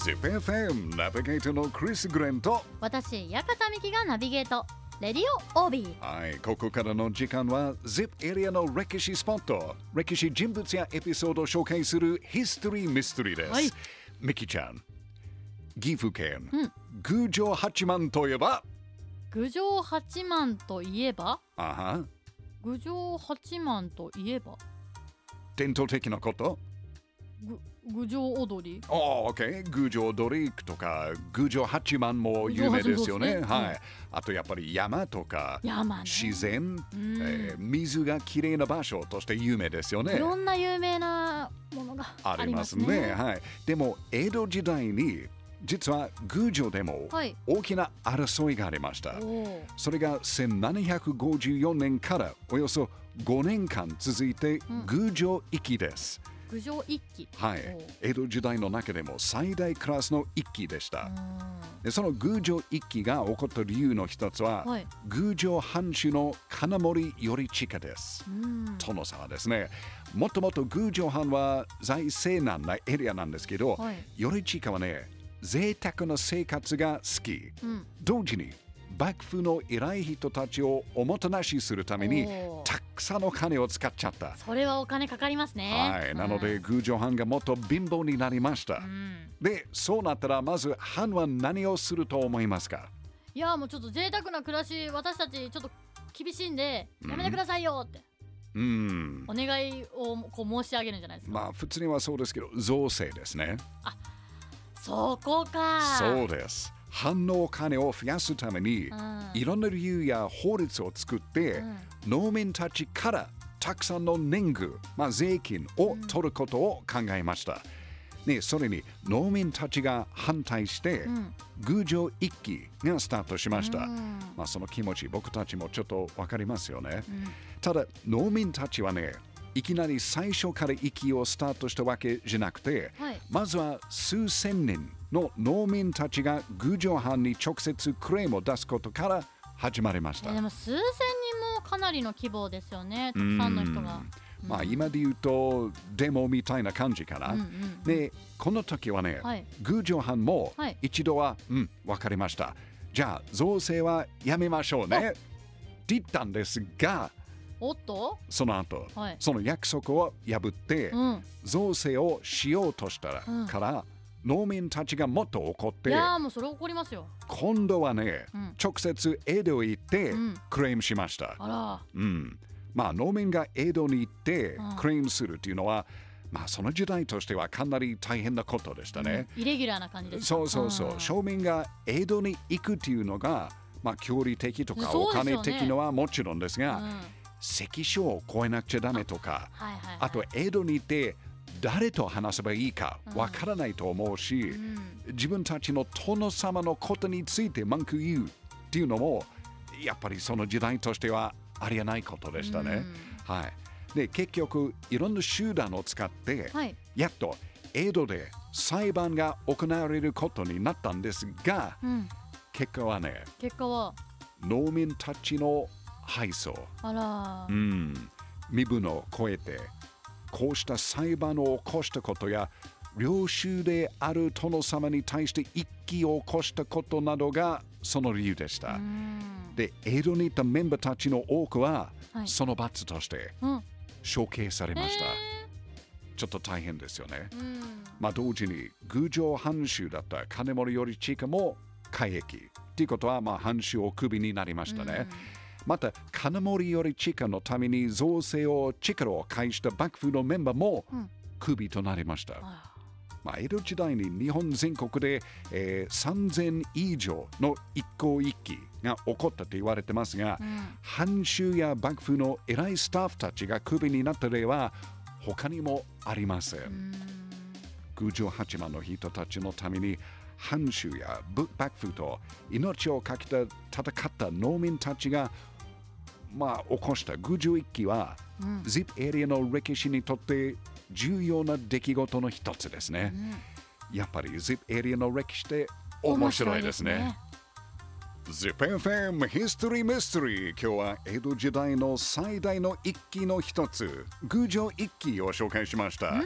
ZIPFM ナビゲーターのクリス・グレンと私館美希がナビゲート。レディオオービー。はいここからの時間は ZIP エリアの歴史スポット。歴史人物やエピソードを紹介するヒストリー・ミステリーです、はい。ミキちゃん岐阜県、宮城八幡といえば？郡上八幡といえば？あは。郡上八幡といえば？伝統的なこと？ぐ郡上踊り？おー、OK。郡上ドリークとか、郡上八幡も有名ですよね。郡上八幡はい。あとやっぱり山とか、山ね自然、うんえー水がきれいな場所として有名ですよねい。ろんな有名なものがありますすまね。ねはい。でも、江戸時代に、実は宮城でもはい大きな争いがありました。おーそれが1754年からおよそ5年間続いてうん宮城行きです。郡上一揆はい。江戸時代の中でも最大クラスの一揆でした。でその宮城一揆が起こった理由の一つは、はい宮城藩主の金森頼親です。うん殿様ですね。もともと宮城藩は財政難なエリアなんですけど、はい頼親はね、贅沢な生活が好き。うん同時に幕府の偉い人たちをおもてなしするためにたくさんの金を使っちゃった。それはお金かかりますねはい、なので宮城藩がもっと貧乏になりました。うんで、そうなったらまず藩は何をすると思いますか？いやもうちょっと贅沢な暮らし私たちちょっと厳しいんでやめてくださいよってうん。お願いをこう申し上げるんじゃないですか、まあ普通にはそうですけど、造成ですね。そこかそうです。藩のお金を増やすために、うんいろんな理由や法律を作って、うん農民たちからたくさんの年貢、まあ、税金を取ることを考えました。ね、それに農民たちが反対して、うん宮城一揆がスタートしました。うんまあ、その気持ち僕たちもちょっとわかりますよね。うんただ農民たちはねいきなり最初から息をスタートしたわけじゃなくて、はいまずは数千人の農民たちが宮城藩に直接クレームを出すことから始まりました。えで。も数千人もかなりの規模ですよねたくさんの人が。まあ今で言うとデモみたいな感じかな。うんうんでこの時はね、はい。宮城藩もはい。一度は、うんわかりました。じゃあ造成はやめましょうね。って言ったんですがおっと？その後、はい。その約束を破って、うん。造成をしようとしたら、うん。から農民たちがもっと怒っいてやーもうそれ怒りますよ。今度はね、うん。直接江戸へ行って、うん。クレームしました、あら。うん、まあ農民が江戸に行って、うん。クレームするっていうのはまあその時代としてはかなり大変なことでしたね、イレギュラーな感じですかそうそうそう、ん。庶民が江戸に行くっていうのがまあ距離的とかお金的のはもちろんですが、関所を越えなくちゃダメとかはいはいあと江戸に行って誰と話せばいいかうん。わからないと思うし、うん。自分たちの殿様のことについて文句言うっていうのもやっぱりその時代としてはありえないことでしたね。はい、で結局いろんな手段を使って、はい。やっと江戸で裁判が行われることになったんですがうん。結果はね結果は？農民たちの敗訴、うん、身分を超えてこうした裁判を起こしたことや領収である殿様に対して一揆を起こしたことなどがその理由でした。うんで江戸にいたメンバーたちの多くは、はいその罰としてうん処刑されました。えちょっと大変ですよね。まあ同時に宮城藩主だった金森頼親も改易っていうことはまあ藩主をクビになりましたね。また金森頼親のために造成を力を介した幕府のメンバーもうんクビとなりました。あまあ、江戸時代に日本全国で、えー3000以上の一向一揆が起こったと言われてますが、らうん藩主や幕府の偉いスタッフたちがクビになった例は他にもありません。うん宮城八幡の人たちのために藩主やぶ幕府と命を懸けて戦った農民たちがまあ起こした宮城一揆は、うん。ZIP エリアの歴史にとって重要な出来事の一つですね。やっぱり ZIP エリアの歴史って面白いですね。ZIPFM History Mystery 今日は江戸時代の最大の一揆の一つ宮城一揆を紹介しました、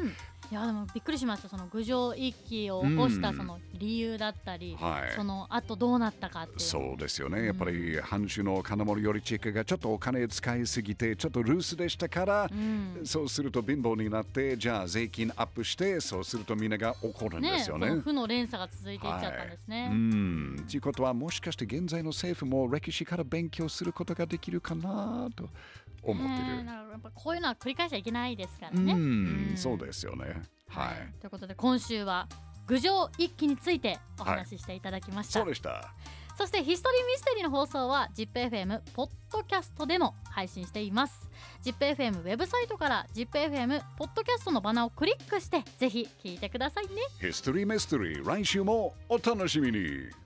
いやでもびっくりしました。その郡上一揆を起こしたうんその理由だったり、はい。その後どうなったかってそうですよね。やっぱり藩主の金森頼親がちょっとお金使いすぎて、ちょっとルースでしたから、うん。そうすると貧乏になって、じゃあ税金アップして、そうするとみんなが怒るんですよね。その負の連鎖が続いていっちゃったんですね、はい、うん。ということは、もしかして現在の政府も歴史から勉強することができるかなと思ってねえる。だからやっぱこういうのは繰り返しちゃいけないですからうね、ん、うんそうですよね。はい。ということで今週は郡上一揆についてお話ししていただきました、そうでした。そしてヒストリーミステリーの放送は ZIPFM ポッドキャストでも配信しています ZIPFM ウェブサイトから ZIPFM ポッドキャストのバナーをクリックしてぜひ聞いてくださいねヒストリーメストリー、来週もお楽しみに。